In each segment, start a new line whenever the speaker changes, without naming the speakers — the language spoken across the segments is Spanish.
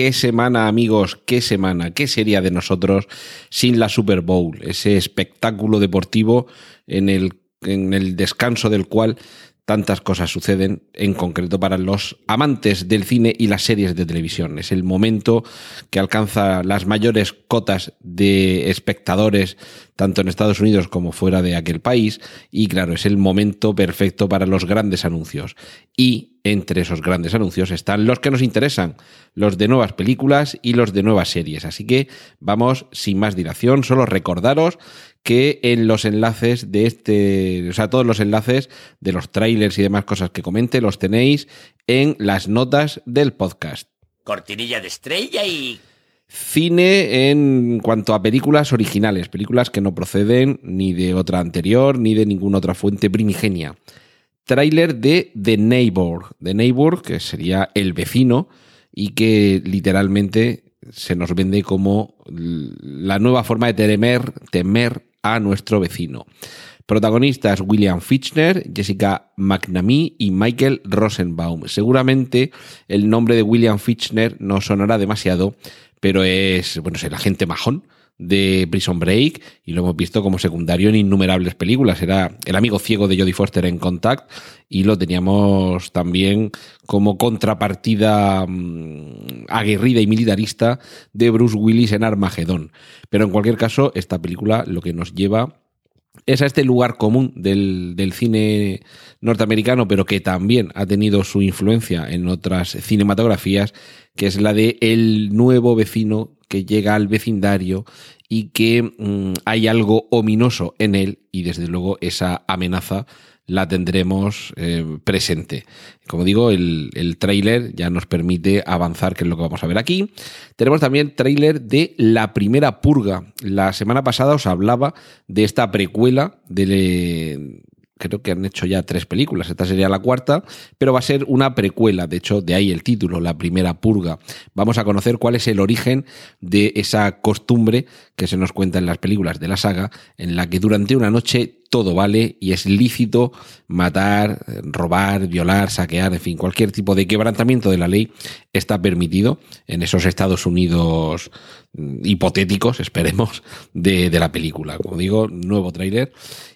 Qué semana, amigos, qué semana, qué sería de nosotros sin la Super Bowl, ese espectáculo deportivo en el, en el descanso del cual tantas cosas suceden, en concreto para los amantes del cine y las series de televisión. Es el momento que alcanza las mayores cotas de espectadores, tanto en Estados Unidos como fuera de aquel país, y claro, es el momento perfecto para los grandes anuncios. Y entre esos grandes anuncios están los que nos interesan, los de nuevas películas y los de nuevas series. Así que vamos sin más dilación, solo recordaros que en los enlaces de este, o sea, todos los enlaces de los trailers y demás cosas que comente los tenéis en las notas del podcast.
Cortinilla de estrella y...
Cine en cuanto a películas originales, películas que no proceden ni de otra anterior ni de ninguna otra fuente primigenia. Tráiler de The Neighbor, The Neighbor, que sería el vecino y que literalmente se nos vende como la nueva forma de temer, temer a nuestro vecino. Protagonistas William Fichtner, Jessica McNamee y Michael Rosenbaum. Seguramente el nombre de William Fichtner no sonará demasiado, pero es, bueno, es el agente majón de Prison Break y lo hemos visto como secundario en innumerables películas. Era el amigo ciego de Jodie Foster en Contact y lo teníamos también como contrapartida mm, aguerrida y militarista de Bruce Willis en Armagedón. Pero en cualquier caso, esta película lo que nos lleva es a este lugar común del, del, cine norteamericano, pero que también ha tenido su influencia en otras cinematografías, que es la de el nuevo vecino que llega al vecindario y que mmm, hay algo ominoso en él y desde luego esa amenaza la tendremos eh, presente. Como digo, el, el tráiler ya nos permite avanzar, que es lo que vamos a ver aquí. Tenemos también tráiler de La Primera Purga. La semana pasada os hablaba de esta precuela de, creo que han hecho ya tres películas, esta sería la cuarta, pero va a ser una precuela, de hecho, de ahí el título, La Primera Purga. Vamos a conocer cuál es el origen de esa costumbre que se nos cuenta en las películas de la saga, en la que durante una noche todo vale y es lícito matar, robar, violar, saquear, en fin, cualquier tipo de quebrantamiento de la ley está permitido en esos Estados Unidos hipotéticos, esperemos, de, de la película. Como digo, nuevo tráiler.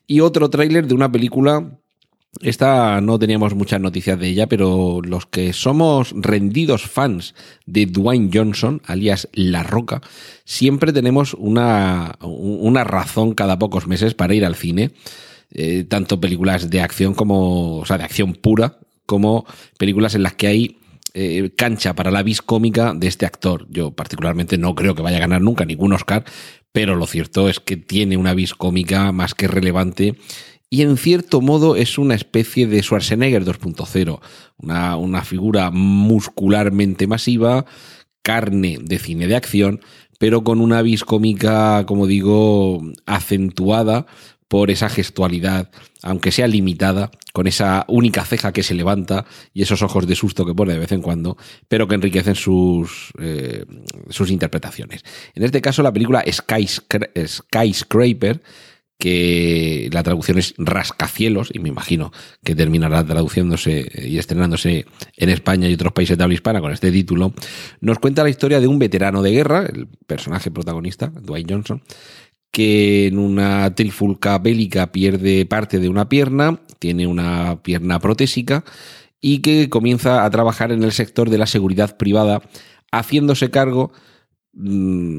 Y otro tráiler de una película esta no teníamos muchas noticias de ella, pero los que somos rendidos fans de Dwayne Johnson, alias La Roca, siempre tenemos una, una razón cada pocos meses para ir al cine. Eh, tanto películas de acción como, o sea, de acción pura, como películas en las que hay eh, cancha para la vis cómica de este actor. Yo particularmente no creo que vaya a ganar nunca ningún Oscar, pero lo cierto es que tiene una vis cómica más que relevante y en cierto modo es una especie de Schwarzenegger 2.0, una, una figura muscularmente masiva, carne de cine de acción, pero con una vis cómica, como digo, acentuada por esa gestualidad, aunque sea limitada, con esa única ceja que se levanta y esos ojos de susto que pone de vez en cuando, pero que enriquecen sus, eh, sus interpretaciones. En este caso, la película Skyscra Skyscraper, que la traducción es rascacielos, y me imagino que terminará traduciéndose y estrenándose en España y otros países de habla hispana con este título, nos cuenta la historia de un veterano de guerra, el personaje protagonista, Dwayne Johnson, que en una trifulca bélica pierde parte de una pierna, tiene una pierna protésica y que comienza a trabajar en el sector de la seguridad privada, haciéndose cargo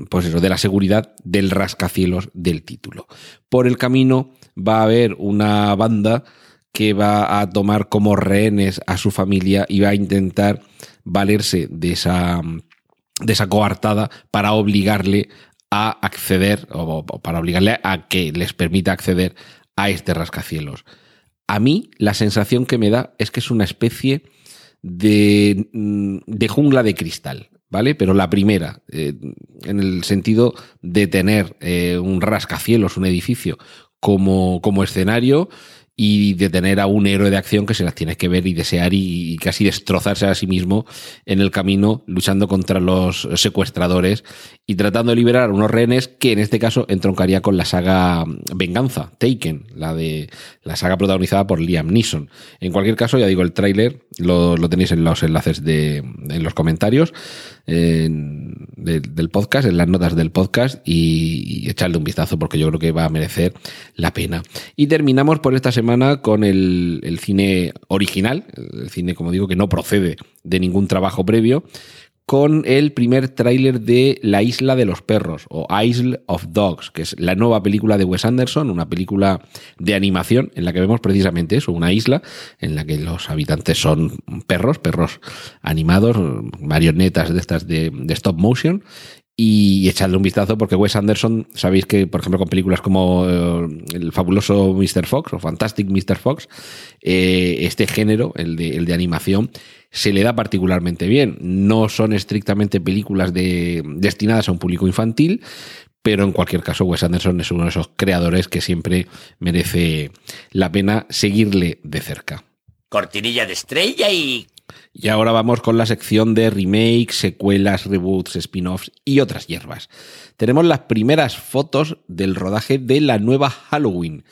pues eso, de la seguridad del rascacielos del título. Por el camino va a haber una banda que va a tomar como rehenes a su familia y va a intentar valerse de esa, de esa coartada para obligarle a acceder o para obligarle a que les permita acceder a este rascacielos. A mí la sensación que me da es que es una especie de, de jungla de cristal. ¿Vale? Pero la primera, eh, en el sentido de tener eh, un rascacielos, un edificio como, como escenario y de tener a un héroe de acción que se las tiene que ver y desear y, casi destrozarse a sí mismo en el camino luchando contra los secuestradores y tratando de liberar a unos rehenes que en este caso entroncaría con la saga Venganza, Taken, la de la saga protagonizada por Liam Neeson. En cualquier caso, ya digo, el tráiler lo, lo, tenéis en los enlaces de en los comentarios en, de, del podcast, en las notas del podcast y, y echarle un vistazo porque yo creo que va a merecer la pena. Y terminamos por esta semana con el, el cine original, el cine, como digo, que no procede de ningún trabajo previo, con el primer tráiler de La Isla de los Perros o Isle of Dogs, que es la nueva película de Wes Anderson, una película de animación en la que vemos precisamente eso, una isla en la que los habitantes son perros, perros animados, marionetas de estas de, de stop motion y echadle un vistazo porque Wes Anderson, sabéis que, por ejemplo, con películas como eh, el fabuloso Mr. Fox o Fantastic Mr. Fox, eh, este género, el de, el de animación, se le da particularmente bien. No son estrictamente películas de, destinadas a un público infantil, pero en cualquier caso Wes Anderson es uno de esos creadores que siempre merece la pena seguirle de cerca.
Cortinilla de estrella y
y ahora vamos con la sección de remakes, secuelas, reboots, spin-offs y otras hierbas. Tenemos las primeras fotos del rodaje de la nueva Halloween.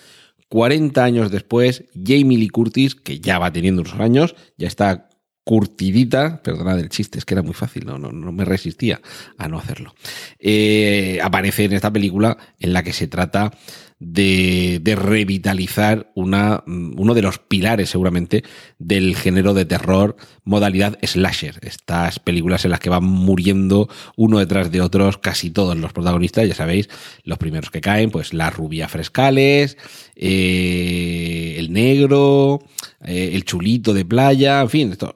40 años después, Jamie Lee Curtis, que ya va teniendo unos años, ya está curtidita, perdonad el chiste, es que era muy fácil, no, no, no me resistía a no hacerlo. Eh, aparece en esta película en la que se trata de, de, revitalizar una, uno de los pilares seguramente del género de terror modalidad slasher. Estas películas en las que van muriendo uno detrás de otros casi todos los protagonistas, ya sabéis, los primeros que caen, pues la rubia frescales, eh, el negro, eh, el chulito de playa, en fin, esto,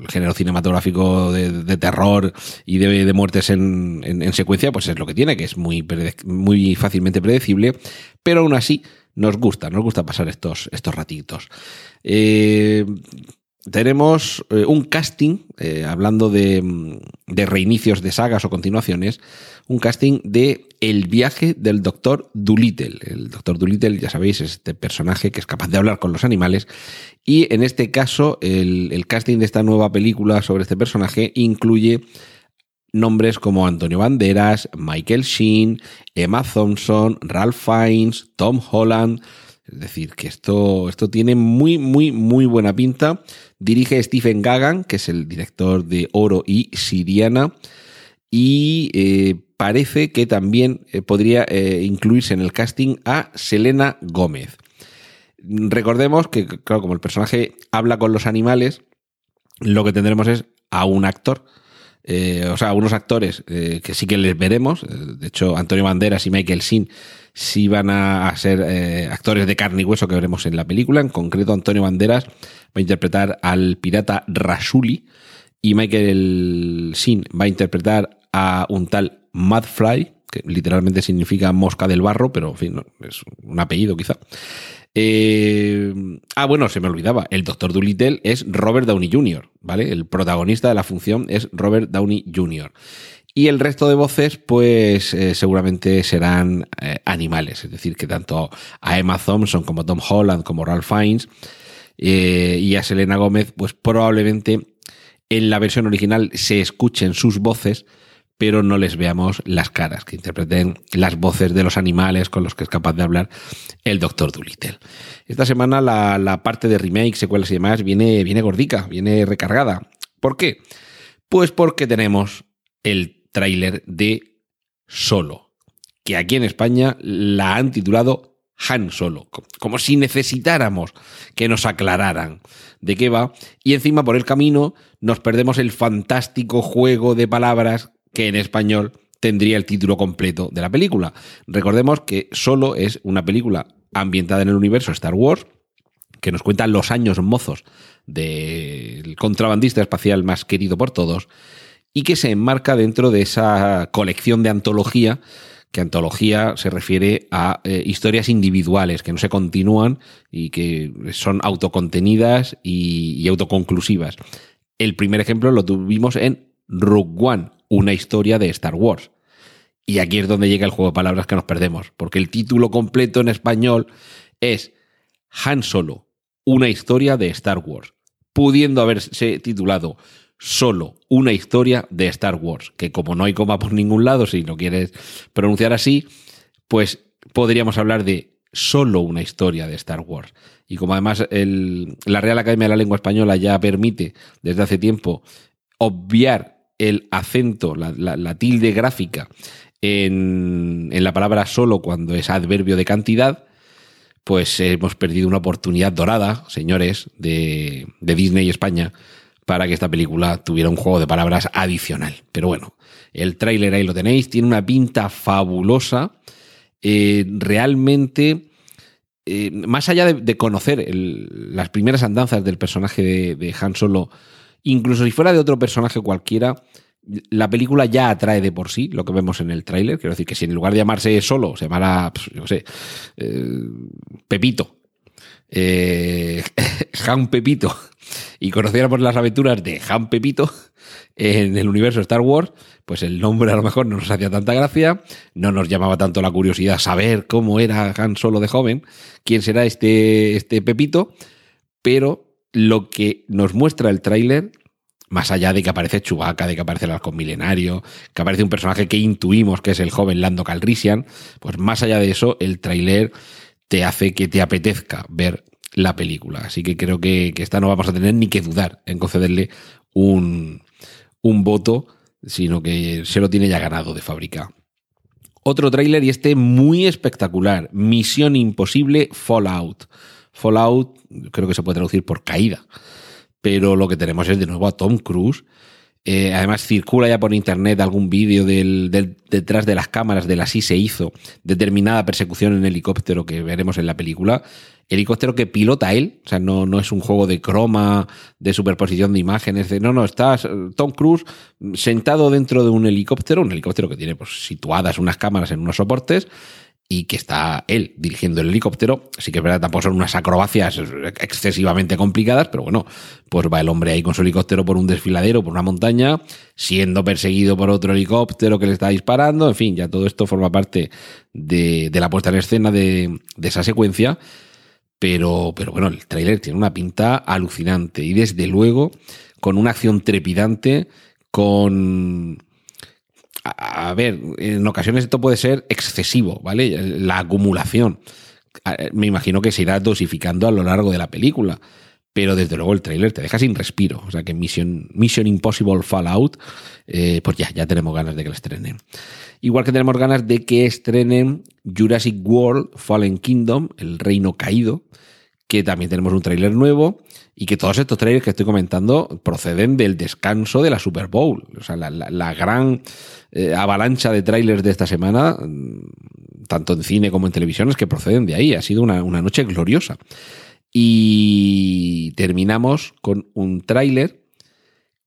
el género cinematográfico de, terror y de, de muertes en, en, en, secuencia, pues es lo que tiene, que es muy, muy fácilmente predecible, pero aún así nos gusta, nos gusta pasar estos, estos ratitos. Eh, tenemos eh, un casting, eh, hablando de, de, reinicios de sagas o continuaciones, un casting de El viaje del doctor Dolittle. El doctor Dolittle, ya sabéis, es este personaje que es capaz de hablar con los animales. Y en este caso, el, el casting de esta nueva película sobre este personaje incluye nombres como Antonio Banderas, Michael Sheen, Emma Thompson, Ralph Fiennes, Tom Holland. Es decir, que esto, esto tiene muy, muy, muy buena pinta. Dirige Stephen Gagan, que es el director de Oro y Siriana. Y eh, parece que también eh, podría eh, incluirse en el casting a Selena Gómez. Recordemos que, claro, como el personaje habla con los animales, lo que tendremos es a un actor o sea, unos actores que sí que les veremos. De hecho, Antonio Banderas y Michael Sin sí van a, ser eh, actores de carne y hueso que veremos en la película. En concreto, Antonio Banderas va a interpretar al pirata Rasuli y Michael Sin va a interpretar a un tal Madfly, que literalmente significa mosca del barro, pero en fin, no, es un apellido quizá. Eh, ah, bueno, se me olvidaba. El Doctor Dolittle es Robert Downey Jr., ¿vale? El protagonista de la función es Robert Downey Jr. Y el resto de voces, pues eh, seguramente serán eh, animales. Es decir, que tanto a Emma Thompson como Tom Holland como Ralph Fiennes eh, y a Selena Gómez, pues probablemente en la versión original se escuchen sus voces, pero no les veamos las caras, que interpreten las voces de los animales con los que es capaz de hablar el Doctor Dolittle. Esta semana la, parte de remake, secuelas y demás viene, viene gordica, viene recargada. ¿Por qué? Pues porque tenemos el tráiler de Solo, que aquí en España la han titulado Han Solo, como si necesitáramos que nos aclararan de qué va, y encima por el camino nos perdemos el fantástico juego de palabras que en español tendría el título completo de la película. Recordemos que solo es una película ambientada en el universo Star Wars, que nos cuenta los años mozos del contrabandista espacial más querido por todos, y que se enmarca dentro de esa colección de antología, que antología se refiere a eh, historias individuales que no se continúan y que son autocontenidas y, y autoconclusivas. El primer ejemplo lo tuvimos en Rogue One, una historia de Star Wars. Y aquí es donde llega el juego de palabras que nos perdemos, porque el título completo en español es Han Solo, una historia de Star Wars, pudiendo haberse titulado solo una historia de Star Wars, que como no hay coma por ningún lado, si no quieres pronunciar así, pues podríamos hablar de solo una historia de Star Wars. Y como además la Real Academia de la Lengua Española ya permite desde hace tiempo obviar el acento, la, tilde gráfica en, en la palabra solo cuando es adverbio de cantidad, pues hemos perdido una oportunidad dorada, señores, de, de Disney España, para que esta película tuviera un juego de palabras adicional. Pero bueno, el tráiler ahí lo tenéis, tiene una pinta fabulosa. Eh, realmente, eh, más allá de, conocer las primeras andanzas del personaje de, Han Solo, incluso si fuera de otro personaje cualquiera, la película ya atrae de por sí lo que vemos en el tráiler. Quiero decir que si en lugar de llamarse Solo se llamara, yo qué sé, eh, Pepito, eh, Han Pepito, y conociéramos las aventuras de Han Pepito en el universo Star Wars, pues el nombre a lo mejor no nos hacía tanta gracia, no nos llamaba tanto la curiosidad saber cómo era Han Solo de joven, quién será este, este Pepito, pero lo que nos muestra el tráiler, más allá de que aparece Chewbacca, de que aparece el halcón milenario, que aparece un personaje que intuimos que es el joven Lando Calrissian, pues más allá de eso, el tráiler te hace que te apetezca ver la película. Así que creo que, que esta no vamos a tener ni que dudar en concederle un, un voto, sino que se lo tiene ya ganado de fábrica. Otro tráiler y este muy espectacular. Misión Imposible Fallout. Fallout creo que se puede traducir por caída. Pero lo que tenemos es de nuevo a Tom Cruise. Eh, además circula ya por internet algún vídeo del, detrás de las cámaras del así se hizo determinada persecución en helicóptero que veremos en la película. Helicóptero que pilota él, o sea, no, no es un juego de croma, de superposición de imágenes, de, no, no, estás eh, Tom Cruise sentado dentro de un helicóptero, un helicóptero que tiene pues, situadas unas cámaras en unos soportes y que está él dirigiendo el helicóptero. Sí que es verdad, tampoco son unas acrobacias excesivamente complicadas, pero bueno, pues va el hombre ahí con su helicóptero por un desfiladero, por una montaña, siendo perseguido por otro helicóptero que le está disparando. En fin, ya todo esto forma parte de, de la puesta en escena de, de esa secuencia. Pero, pero bueno, el tráiler tiene una pinta alucinante y desde luego con una acción trepidante, con a, ver, en ocasiones esto puede ser excesivo, ¿vale? La acumulación. Me imagino que se irá dosificando a lo largo de la película. Pero desde luego el tráiler te deja sin respiro. O sea que Mission, Mission Impossible Fallout, eh, pues ya, ya tenemos ganas de que la estrenen. Igual que tenemos ganas de que estrenen Jurassic World Fallen Kingdom, el reino caído, que también tenemos un tráiler nuevo y que todos estos trailers que estoy comentando proceden del descanso de la Super Bowl. O sea, la, gran eh, avalancha de trailers de esta semana, mm, tanto en cine como en televisión, es que proceden de ahí. Ha sido una, una noche gloriosa. Y terminamos con un tráiler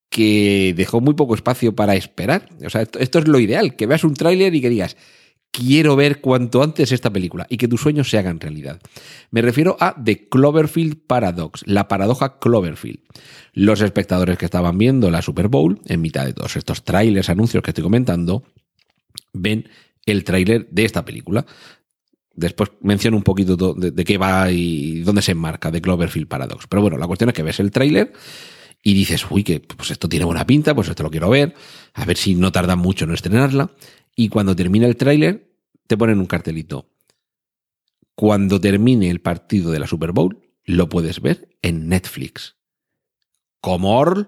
que dejó muy poco espacio para esperar. O sea, esto, esto es lo ideal, que veas un tráiler y que digas, quiero ver cuanto antes esta película y que tus sueños se hagan realidad. Me refiero a The Cloverfield Paradox, la paradoja Cloverfield. Los espectadores que estaban viendo la Super Bowl, en mitad de todos estos trailers, anuncios que estoy comentando, ven el tráiler de esta película. Después menciono un poquito to- de, de qué va y dónde se enmarca The Cloverfield Paradox. Pero bueno, la cuestión es que ves el tráiler y dices, uy, que pues esto tiene buena pinta, pues esto lo quiero ver, a ver si no tarda mucho en estrenarla. Y cuando termina el tráiler, te ponen un cartelito. Cuando termine el partido de la Super Bowl, lo puedes ver en Netflix. Como Orl.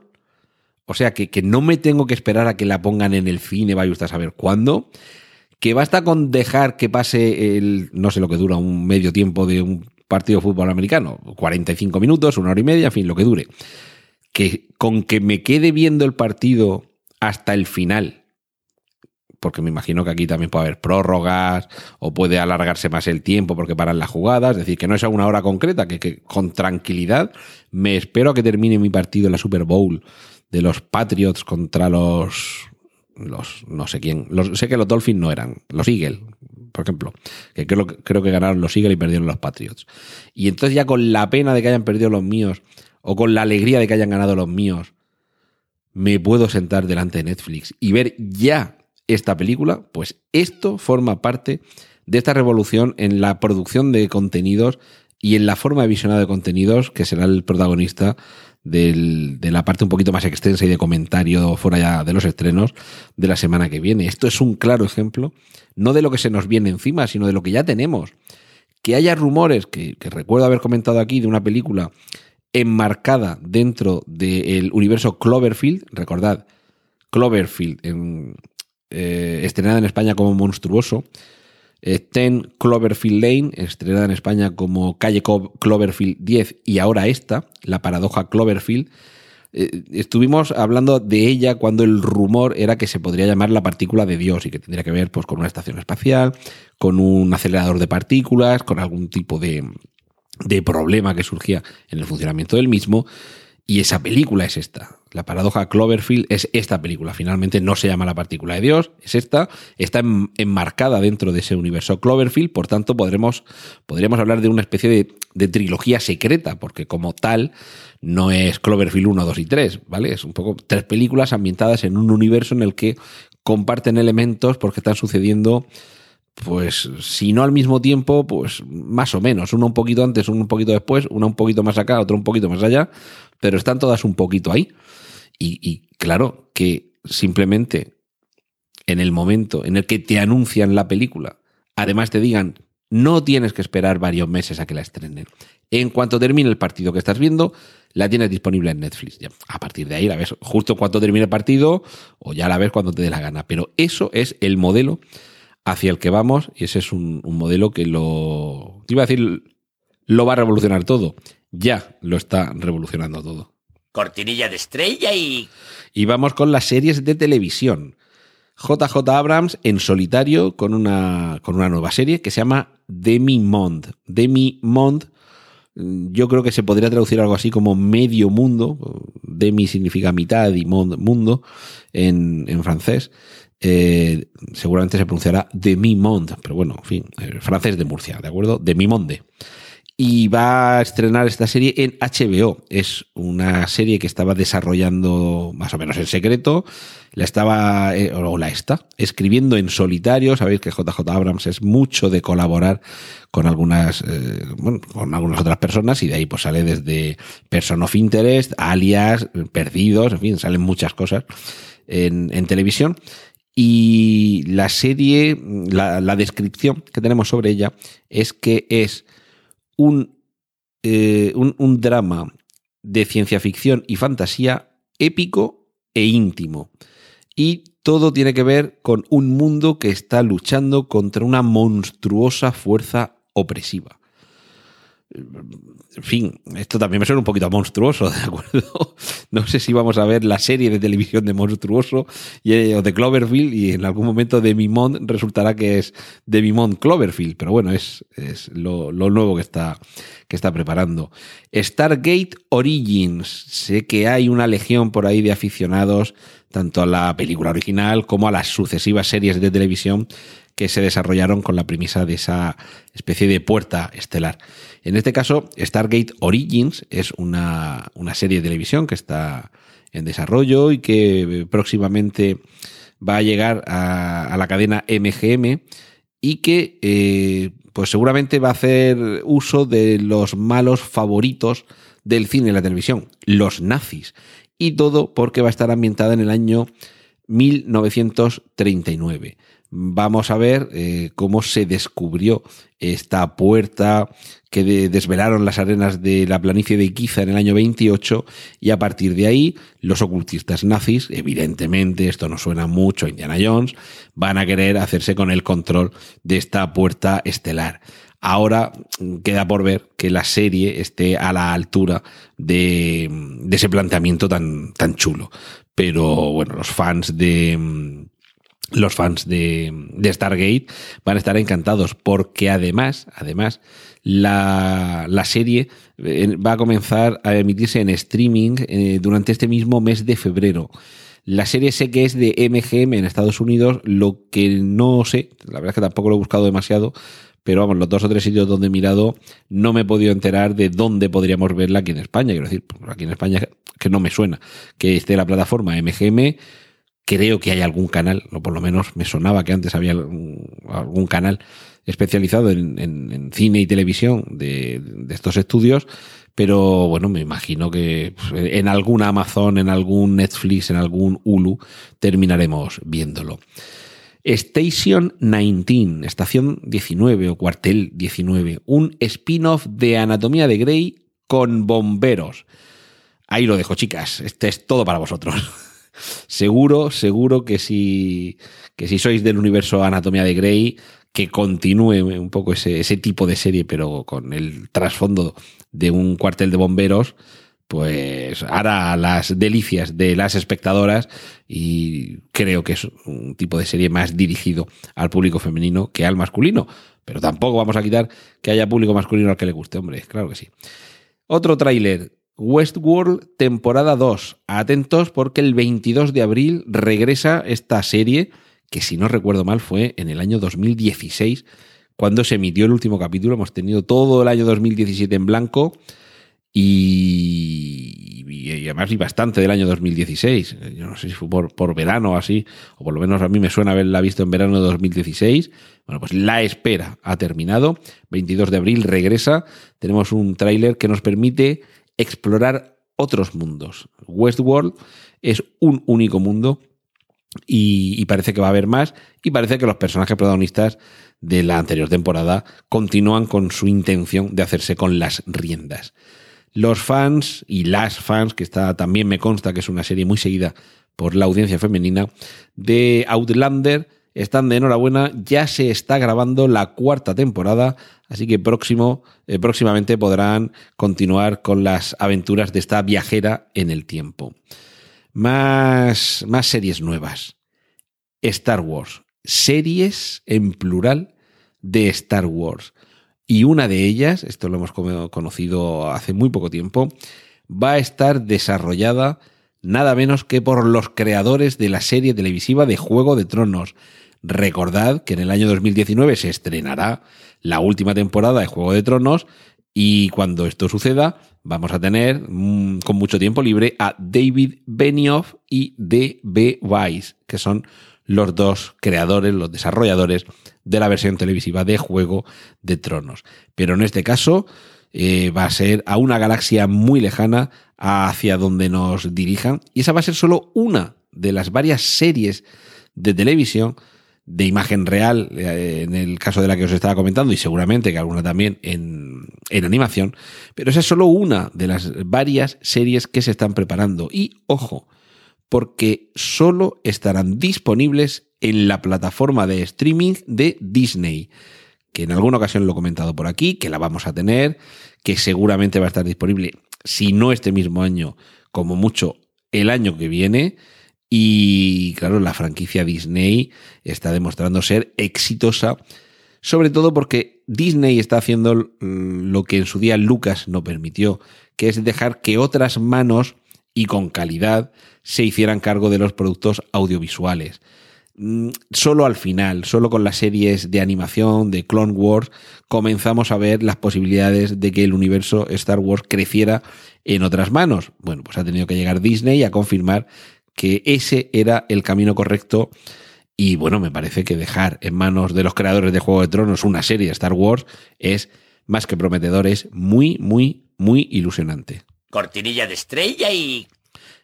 O sea que, que no me tengo que esperar a que la pongan en el cine, vaya usted a saber cuándo. Que basta con dejar que pase el, no sé lo que dura, un medio tiempo de un partido de fútbol americano, 45 minutos, una hora y media, en fin, lo que dure. Que con que me quede viendo el partido hasta el final, porque me imagino que aquí también puede haber prórrogas o puede alargarse más el tiempo porque paran las jugadas, es decir, que no es a una hora concreta, que, con tranquilidad me espero a que termine mi partido en la Super Bowl de los Patriots contra los los no sé quién, sé que los Dolphins no eran, los Eagles, por ejemplo, que creo, creo que ganaron los Eagles y perdieron los Patriots. Y entonces ya con la pena de que hayan perdido los míos o con la alegría de que hayan ganado los míos, me puedo sentar delante de Netflix y ver ya esta película, pues esto forma parte de esta revolución en la producción de contenidos y en la forma de visionado de contenidos que será el protagonista de la parte un poquito más extensa y de comentario fuera ya de los estrenos de la semana que viene. Esto es un claro ejemplo, no de lo que se nos viene encima, sino de lo que ya tenemos. Que haya rumores, que, que recuerdo haber comentado aquí, de una película enmarcada dentro del universo Cloverfield, recordad, Cloverfield, en, eh, estrenada en España como Monstruoso, eh, Ten Cloverfield Lane, estrenada en España como Calle Cloverfield 10 y ahora esta, la paradoja Cloverfield. Eh, estuvimos hablando de ella cuando el rumor era que se podría llamar la partícula de Dios y que tendría que ver pues, con una estación espacial, con un acelerador de partículas, con algún tipo de, de problema que surgía en el funcionamiento del mismo. Y esa película es esta. La paradoja Cloverfield es esta película. Finalmente no se llama la partícula de Dios, es esta. Está enmarcada dentro de ese universo Cloverfield, por tanto podremos, podríamos hablar de una especie de, de, trilogía secreta, porque como tal no es Cloverfield 1, 2 y 3, ¿vale? Es un poco tres películas ambientadas en un universo en el que comparten elementos porque están sucediendo pues si no al mismo tiempo, pues más o menos, uno un poquito antes, uno un poquito después, uno un poquito más acá, otro un poquito más allá, pero están todas un poquito ahí. Y, claro, que simplemente en el momento en el que te anuncian la película, además te digan, no tienes que esperar varios meses a que la estrenen. En cuanto termine el partido que estás viendo, la tienes disponible en Netflix. Ya, a partir de ahí la ves justo cuando termine el partido o ya la ves cuando te dé la gana. Pero eso es el modelo hacia el que vamos y ese es un, un modelo que lo... Iba a decir, lo va a revolucionar todo. Ya lo está revolucionando todo.
Cortinilla de estrella y...
Y vamos con las series de televisión. JJ Abrams en solitario con una, con una nueva serie que se llama Demi Mond. Demi Mond, yo creo que se podría traducir algo así como medio mundo. Demi significa mitad y Mond mundo en, en francés. Eh, seguramente se pronunciará Demi Monde, pero bueno, en fin, el francés de Murcia, ¿de acuerdo? Demi Monde. Y va a estrenar esta serie en HBO. Es una serie que estaba desarrollando más o menos en secreto. La estaba, eh, o la está, escribiendo en solitario. Sabéis que JJ Abrams es mucho de colaborar con algunas, eh, bueno, con algunas otras personas y de ahí pues sale desde Person of Interest, alias, Perdidos, en fin, salen muchas cosas en televisión. Y la serie, la, la, descripción que tenemos sobre ella es que es un, eh, un, un drama de ciencia ficción y fantasía épico e íntimo. Y todo tiene que ver con un mundo que está luchando contra una monstruosa fuerza opresiva en fin, esto también me suena un poquito monstruoso, ¿de acuerdo? No sé si vamos a ver la serie de televisión de monstruoso o de Cloverfield y en algún momento de Mimond resultará que es de Mimond Cloverfield, pero bueno, es, es lo, lo, nuevo que está, que está preparando. Stargate Origins, sé que hay una legión por ahí de aficionados tanto a la película original como a las sucesivas series de televisión que se desarrollaron con la premisa de esa especie de puerta estelar. En este caso, Stargate Origins es una, una serie de televisión que está en desarrollo y que próximamente va a llegar a, a la cadena MGM y que eh, pues seguramente va a hacer uso de los malos favoritos del cine y la televisión, los nazis. Y todo porque va a estar ambientada en el año 1939 vamos a ver eh, cómo se descubrió esta puerta que de, desvelaron las arenas de la planicie de Iquiza en el año 28 y a partir de ahí los ocultistas nazis, evidentemente esto no suena mucho a Indiana Jones, van a querer hacerse con el control de esta puerta estelar. Ahora queda por ver que la serie esté a la altura de, de ese planteamiento tan, tan chulo. Pero bueno, los fans de, los fans de, de, Stargate van a estar encantados porque además, además, la, la serie eh, va a comenzar a emitirse en streaming eh, durante este mismo mes de febrero. La serie sé que es de MGM en Estados Unidos, lo que no sé, la verdad es que tampoco lo he buscado demasiado, pero vamos, los dos o tres sitios donde he mirado no me he podido enterar de dónde podríamos verla aquí en España. Quiero decir, pues, aquí en España que no me suena que esté la plataforma MGM. Creo que hay algún canal, o por lo menos me sonaba que antes había algún canal especializado en, cine y televisión de, de, estos estudios, pero bueno, me imagino que pues, en algún Amazon, en algún Netflix, en algún Hulu terminaremos viéndolo. Station 19, estación 19 o cuartel 19, un spin-off de Anatomía de Grey con bomberos. Ahí lo dejo, chicas. Este es todo para vosotros. seguro, seguro que si, que si sois del universo Anatomía de Grey, que continúe un poco ese, ese tipo de serie, pero con el trasfondo de un cuartel de bomberos, pues hará las delicias de las espectadoras y creo que es un tipo de serie más dirigido al público femenino que al masculino. Pero tampoco vamos a quitar que haya público masculino al que le guste, hombre, claro que sí. Otro tráiler, Westworld temporada 2. Atentos porque el 22 de abril regresa esta serie que si no recuerdo mal fue en el año 2016 cuando se emitió el último capítulo. Hemos tenido todo el año 2017 en blanco y, y, además y bastante del año 2016. Yo no sé si fue por, por verano o así, o por lo menos a mí me suena haberla visto en verano de 2016. Bueno, pues la espera ha terminado. 22 de abril regresa. Tenemos un tráiler que nos permite explorar otros mundos. Westworld es un único mundo y, parece que va a haber más y parece que los personajes protagonistas de la anterior temporada continúan con su intención de hacerse con las riendas. Los fans y las fans, que está también me consta que es una serie muy seguida por la audiencia femenina, de Outlander, están de enhorabuena, ya se está grabando la cuarta temporada, así que próximo, eh, próximamente podrán continuar con las aventuras de esta viajera en el tiempo. Más, más series nuevas. Star Wars. Series en plural de Star Wars. Y una de ellas, esto lo hemos conocido hace muy poco tiempo, va a estar desarrollada nada menos que por los creadores de la serie televisiva de Juego de Tronos. Recordad que en el año 2019 se estrenará la última temporada de Juego de Tronos y cuando esto suceda vamos a tener mm, con mucho tiempo libre a David Benioff y D.B. Weiss, que son los dos creadores, los desarrolladores de la versión televisiva de Juego de Tronos. Pero en este caso eh, va a ser a una galaxia muy lejana hacia donde nos dirijan y esa va a ser solo una de las varias series de televisión de imagen real, eh, en el caso de la que os estaba comentando, y seguramente que alguna también en, en, animación, pero esa es solo una de las varias series que se están preparando. Y ojo, porque solo estarán disponibles en la plataforma de streaming de Disney, que en alguna ocasión lo he comentado por aquí, que la vamos a tener, que seguramente va a estar disponible, si no este mismo año, como mucho el año que viene. Y claro, la franquicia Disney está demostrando ser exitosa, sobre todo porque Disney está haciendo lo que en su día Lucas no permitió, que es dejar que otras manos y con calidad se hicieran cargo de los productos audiovisuales. Mm, solo al final, solo con las series de animación de Clone Wars, comenzamos a ver las posibilidades de que el universo Star Wars creciera en otras manos. Bueno, pues ha tenido que llegar Disney a confirmar que ese era el camino correcto. Y bueno, me parece que dejar en manos de los creadores de Juego de Tronos una serie de Star Wars es más que prometedor, es muy, muy, muy ilusionante
cortinilla de estrella y...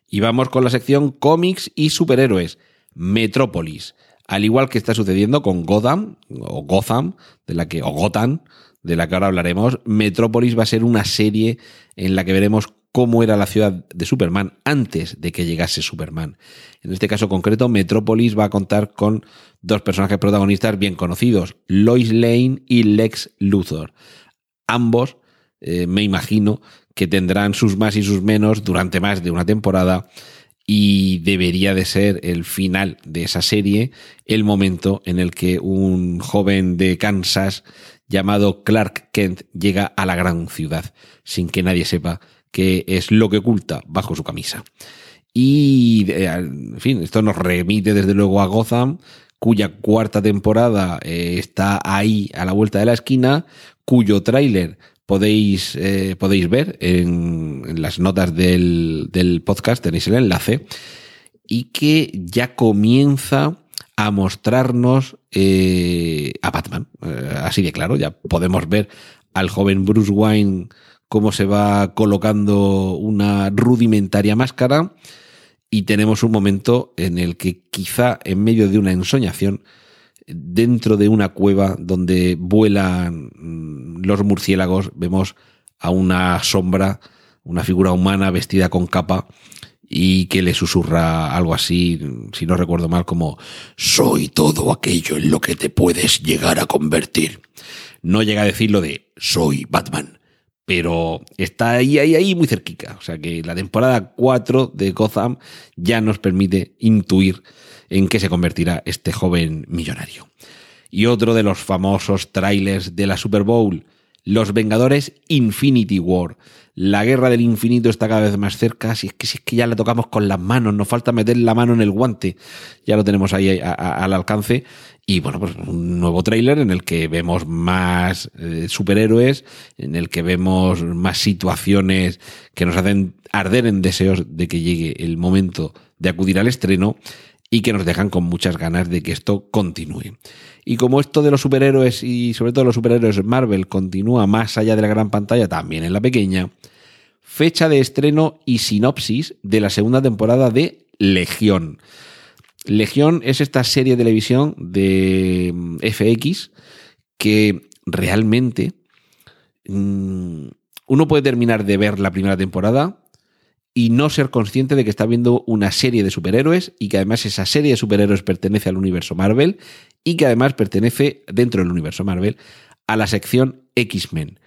Y vamos con la sección cómics y superhéroes, Metrópolis. Al igual que está sucediendo con Gotham, o Gotham, de la que, o Gotham, de la que ahora hablaremos, Metrópolis va a ser una serie en la que veremos cómo era la ciudad de Superman antes de que llegase Superman. En este caso concreto, Metrópolis va a contar con dos personajes protagonistas bien conocidos, Lois Lane y Lex Luthor. Ambos, eh, me imagino, que tendrán sus más y sus menos durante más de una temporada y debería de ser el final de esa serie el momento en el que un joven de Kansas llamado Clark Kent llega a la gran ciudad sin que nadie sepa qué es lo que oculta bajo su camisa. Y, eh, en fin, esto nos remite desde luego a Gotham cuya cuarta temporada eh, está ahí a la vuelta de la esquina, cuyo tráiler podéis, eh, podéis ver en, en las notas del, del podcast, tenéis el enlace, y que ya comienza a mostrarnos a Batman. Así de claro, ya podemos ver al joven Bruce Wayne cómo se va colocando una rudimentaria máscara y tenemos un momento en el que quizá en medio de una ensoñación, dentro de una cueva donde vuelan mm, los murciélagos, vemos a una sombra, una figura humana vestida con capa y que le susurra algo así, si no recuerdo mal, como soy todo aquello en lo que te puedes llegar a convertir. No llega a decir lo de soy Batman, pero está ahí, ahí, ahí muy cerquica. O sea que la temporada 4 de Gotham ya nos permite intuir en qué se convertirá este joven millonario. Y otro de los famosos trailers de la Super Bowl, Los Vengadores Infinity War. La guerra del infinito está cada vez más cerca. Si es que, si es que ya la tocamos con las manos, nos falta meter la mano en el guante. Ya lo tenemos ahí al alcance. Y bueno, pues un nuevo tráiler en el que vemos más eh, superhéroes, en el que vemos más situaciones que nos hacen arder en deseos de que llegue el momento de acudir al estreno y que nos dejan con muchas ganas de que esto continúe. Y como esto de los superhéroes y sobre todo los superhéroes Marvel continúa más allá de la gran pantalla, también en la pequeña, fecha de estreno y sinopsis de la segunda temporada de Legión. Legión es esta serie de televisión de mm, FX que realmente mm, uno puede terminar de ver la primera temporada y no ser consciente de que está viendo una serie de superhéroes y que además esa serie de superhéroes pertenece al universo Marvel y que además pertenece dentro del universo Marvel a la sección X-Men.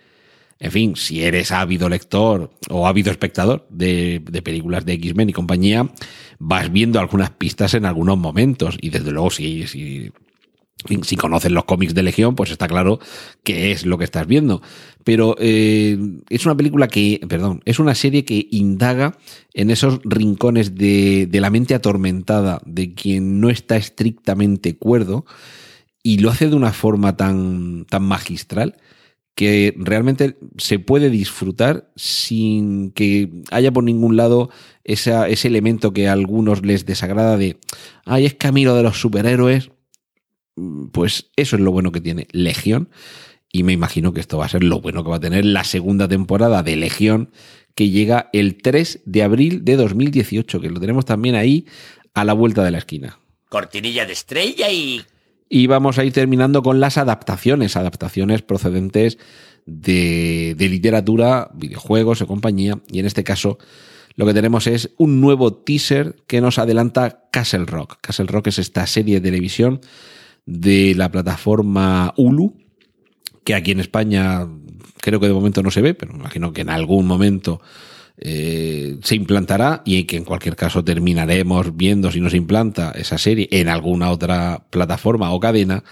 En fin, si eres ávido lector o ávido espectador de, de películas de X-Men y compañía, vas viendo algunas pistas en algunos momentos. Y desde luego, si, si, si conoces los cómics de Legión, pues está claro qué es lo que estás viendo. Pero eh, es una película que, perdón, es una serie que indaga en esos rincones de, de la mente atormentada de quien no está estrictamente cuerdo y lo hace de una forma tan, tan magistral que realmente se puede disfrutar sin que haya por ningún lado ese elemento que a algunos les desagrada de, ay, es camino de los superhéroes. Pues eso es lo bueno que tiene Legión. Y me imagino que esto va a ser lo bueno que va a tener la segunda temporada de Legión, que llega el 3 de abril de 2018, que lo tenemos también ahí a la vuelta de la esquina.
Cortinilla de estrella y...
Y vamos a ir terminando con las adaptaciones, adaptaciones procedentes de, de literatura, videojuegos o compañía. Y en este caso lo que tenemos es un nuevo teaser que nos adelanta Castle Rock. Castle Rock es esta serie de televisión de la plataforma Hulu, que aquí en España creo que de momento no se ve, pero me imagino que en algún momento eh, se implantará y que en cualquier caso terminaremos viendo si no se implanta esa serie en alguna otra plataforma o cadena.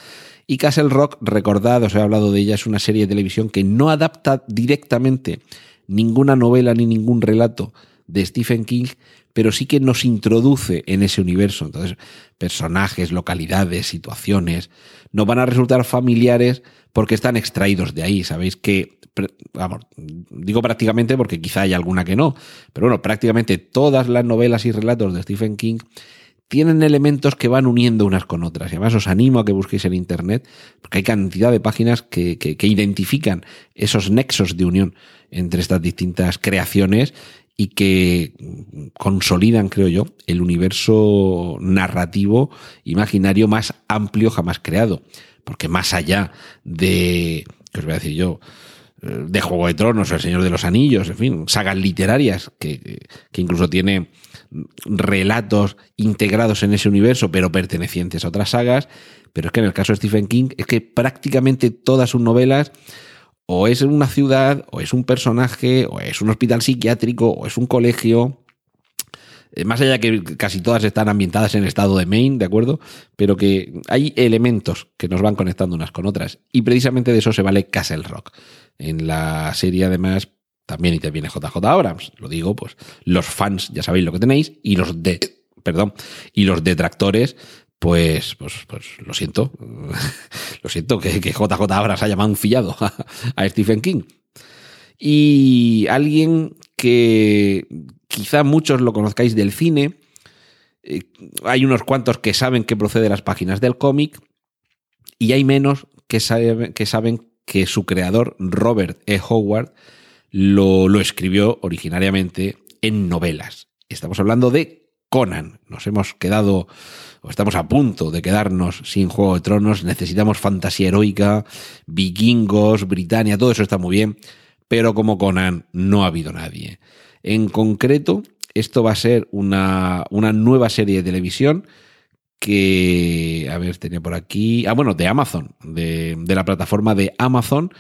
Y Castle Rock, recordad, os he hablado de ella, es una serie de televisión que no adapta directamente ninguna novela ni ningún relato de Stephen King, pero sí que nos introduce en ese universo. Entonces, personajes, localidades, situaciones, nos van a resultar familiares porque están extraídos de ahí. Sabéis que, digo prácticamente porque quizá hay alguna que no, pero bueno, prácticamente todas las novelas y relatos de Stephen King tienen elementos que van uniendo unas con otras. Y además os animo a que busquéis en Internet, porque hay cantidad de páginas que, que identifican esos nexos de unión entre estas distintas creaciones y que consolidan, creo yo, el universo narrativo imaginario más amplio jamás creado. Porque más allá de, que os voy a decir yo, de Juego de Tronos, El Señor de los Anillos, en fin, sagas literarias que, que incluso tiene relatos integrados en ese universo, pero pertenecientes a otras sagas. Pero es que en el caso de Stephen King, es que prácticamente todas sus novelas o es una ciudad, o es un personaje, o es un hospital psiquiátrico, o es un colegio. Eh, Más allá que casi todas están ambientadas en el estado de Maine, ¿de acuerdo? Pero que hay elementos que nos van conectando unas con otras. Y precisamente de eso se vale Castle Rock. En la serie, además, también interviene JJ Abrams. Lo digo, pues los fans ya sabéis lo que tenéis, y los de, perdón, y los detractores pues, pues, pues lo siento. lo siento que, que JJ Abrams haya mancillado a, a Stephen King. Y alguien que quizá muchos lo conozcáis del cine, eh, hay unos cuantos que saben que procede de las páginas del cómic y hay menos que, que saben que su creador, Robert E. Howard, lo escribió originariamente en novelas. Estamos hablando de Conan. Nos hemos quedado, o estamos a punto de quedarnos sin Juego de Tronos. Necesitamos fantasía heroica, vikingos, Britannia, todo eso está muy bien. Pero como Conan no ha habido nadie. En concreto, esto va a ser una, una nueva serie de televisión que, a ver, tenía por aquí, ah, bueno, de Amazon, de, de la plataforma de Amazon.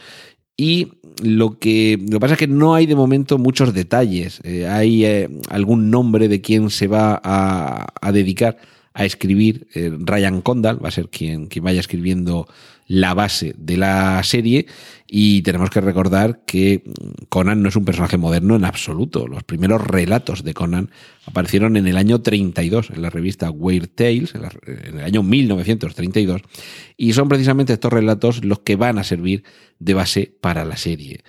Y lo que, lo que pasa es que no hay de momento muchos detalles. Eh, hay eh, algún nombre de quién se va a, a dedicar a escribir. Eh, Ryan Condal va a ser quien, vaya escribiendo la base de la serie. Y tenemos que recordar que Conan no es un personaje moderno en absoluto. Los primeros relatos de Conan aparecieron en el año 32 en la revista Weird Tales, en el año 1932. Y son precisamente estos relatos los que van a servir de base para la serie.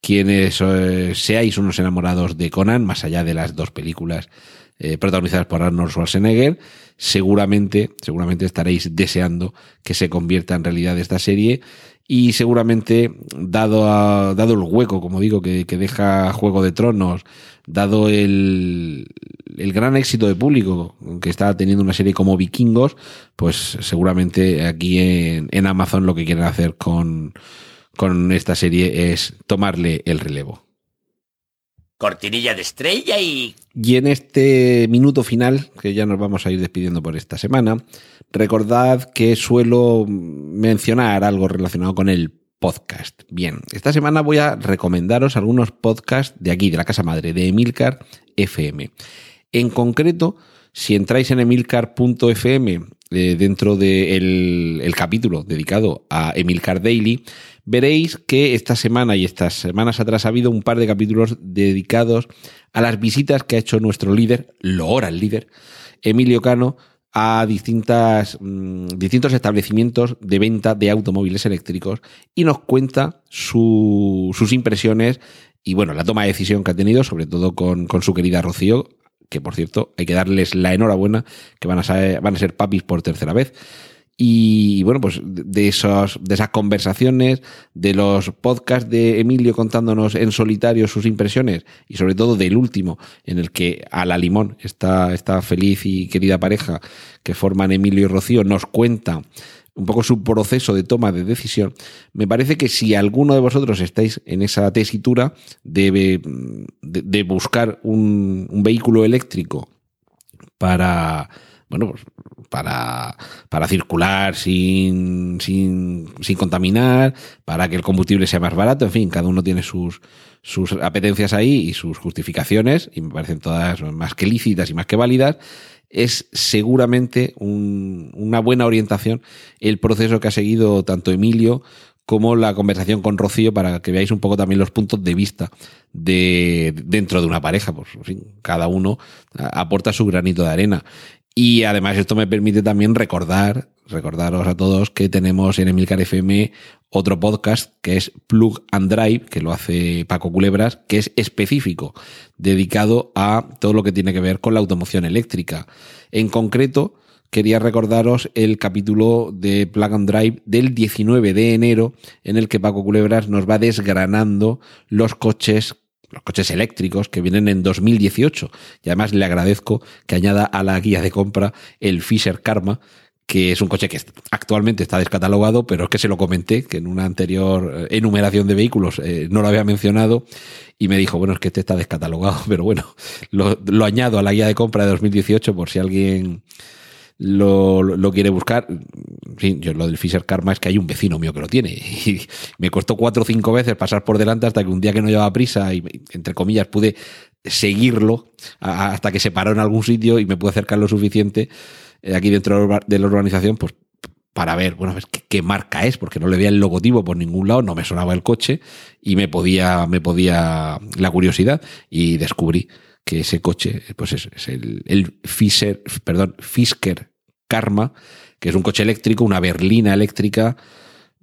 Quienes eh, seáis unos enamorados de Conan, más allá de las dos películas eh, protagonizadas por Arnold Schwarzenegger, seguramente, seguramente estaréis deseando que se convierta en realidad esta serie y seguramente, dado, a- dado el hueco, como digo, que, deja Juego de Tronos, dado el, el gran éxito de público que está teniendo una serie como Vikingos, pues seguramente aquí en, en Amazon lo que quieren hacer con, con esta serie es tomarle el relevo.
Cortinilla de estrella y...
Y en este minuto final, que ya nos vamos a ir despidiendo por esta semana, recordad que suelo mencionar algo relacionado con el podcast. Bien, esta semana voy a recomendaros algunos podcasts de aquí, de la casa madre, de Emilcar FM. En concreto, si entráis en emilcar.fm eh, dentro del el capítulo dedicado a Emilcar Daily, veréis que esta semana y estas semanas atrás ha habido un par de capítulos dedicados a las visitas que ha hecho nuestro líder, lo hora el líder, Emilio Cano, a distintas, mm, distintos establecimientos de venta de automóviles eléctricos y nos cuenta su- sus impresiones y bueno, la toma de decisión que ha tenido, sobre todo con, con su querida Rocío, que por cierto hay que darles la enhorabuena, que van a ser, van a ser papis por tercera vez. Y bueno, pues de, esos, de esas conversaciones, de los podcasts de Emilio contándonos en solitario sus impresiones y sobre todo del último, en el que a la limón, esta, esta feliz y querida pareja que forman Emilio y Rocío, nos cuenta un poco su proceso de toma de decisión, me parece que si alguno de vosotros estáis en esa tesitura de, de, buscar un, un vehículo eléctrico para bueno, pues para, para circular sin, sin, sin contaminar, para que el combustible sea más barato, en fin, cada uno tiene sus, sus apetencias ahí y sus justificaciones, y me parecen todas más que lícitas y más que válidas, es seguramente un, una buena orientación el proceso que ha seguido tanto Emilio como la conversación con Rocío para que veáis un poco también los puntos de vista de dentro de una pareja. Pues en fin, cada uno aporta su granito de arena. Y además esto me permite también recordar, recordaros a todos que tenemos en Emilcar FM otro podcast que es Plug and Drive, que lo hace Paco Culebras, que es específico, dedicado a todo lo que tiene que ver con la automoción eléctrica. En concreto, quería recordaros el capítulo de Plug and Drive del 19 de enero, en el que Paco Culebras nos va desgranando los coches los coches eléctricos que vienen en 2018. Y además le agradezco que añada a la guía de compra el Fisher Karma, que es un coche que actualmente está descatalogado, pero es que se lo comenté, que en una anterior enumeración de vehículos eh, no lo había mencionado, y me dijo, bueno, es que este está descatalogado, pero bueno, lo añado a la guía de compra de 2018 por si alguien lo, quiere buscar. Fin, yo lo del Fisher Karma es que hay un vecino mío que lo tiene. Y me costó cuatro o cinco veces pasar por delante hasta que un día que no llevaba prisa y, entre comillas, pude seguirlo hasta que se paró en algún sitio y me pude acercar lo suficiente eh, aquí dentro de la urbanización, pues para ver, bueno, qué, qué, marca es, porque no le veía el logotipo por ningún lado, no me sonaba el coche y me podía, me podía la curiosidad y descubrí que ese coche, pues es, es el, el Fisher, perdón, Fisker Karma, que es un coche eléctrico, una berlina eléctrica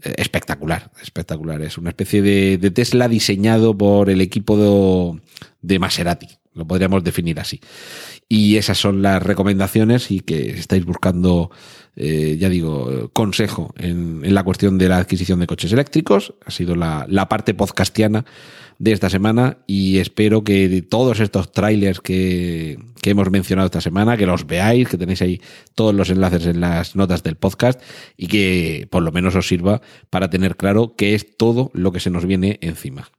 eh, espectacular, espectacular. Es una especie de, de Tesla diseñado por el equipo de, de Maserati, lo podríamos definir así. Y esas son las recomendaciones y que estáis buscando, eh, ya digo, consejo en, en, la cuestión de la adquisición de coches eléctricos. Ha sido la, la parte podcastiana de esta semana y espero que todos estos trailers que, que, hemos mencionado esta semana, que los veáis, que tenéis ahí todos los enlaces en las notas del podcast y que por lo menos os sirva para tener claro qué es todo lo que se nos viene encima.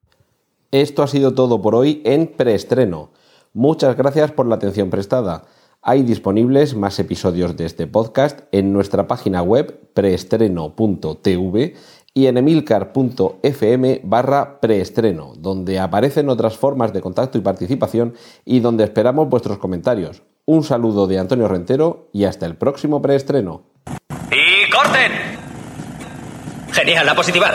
Esto ha sido todo por hoy en preestreno. Muchas gracias por la atención prestada. Hay disponibles más episodios de este podcast en nuestra página web preestreno.tv y en emilcar.fm barra preestreno, donde aparecen otras formas de contacto y participación y donde esperamos vuestros comentarios. Un saludo de Antonio Rentero y hasta el próximo preestreno.
¡Y corten! Genial, la positiva.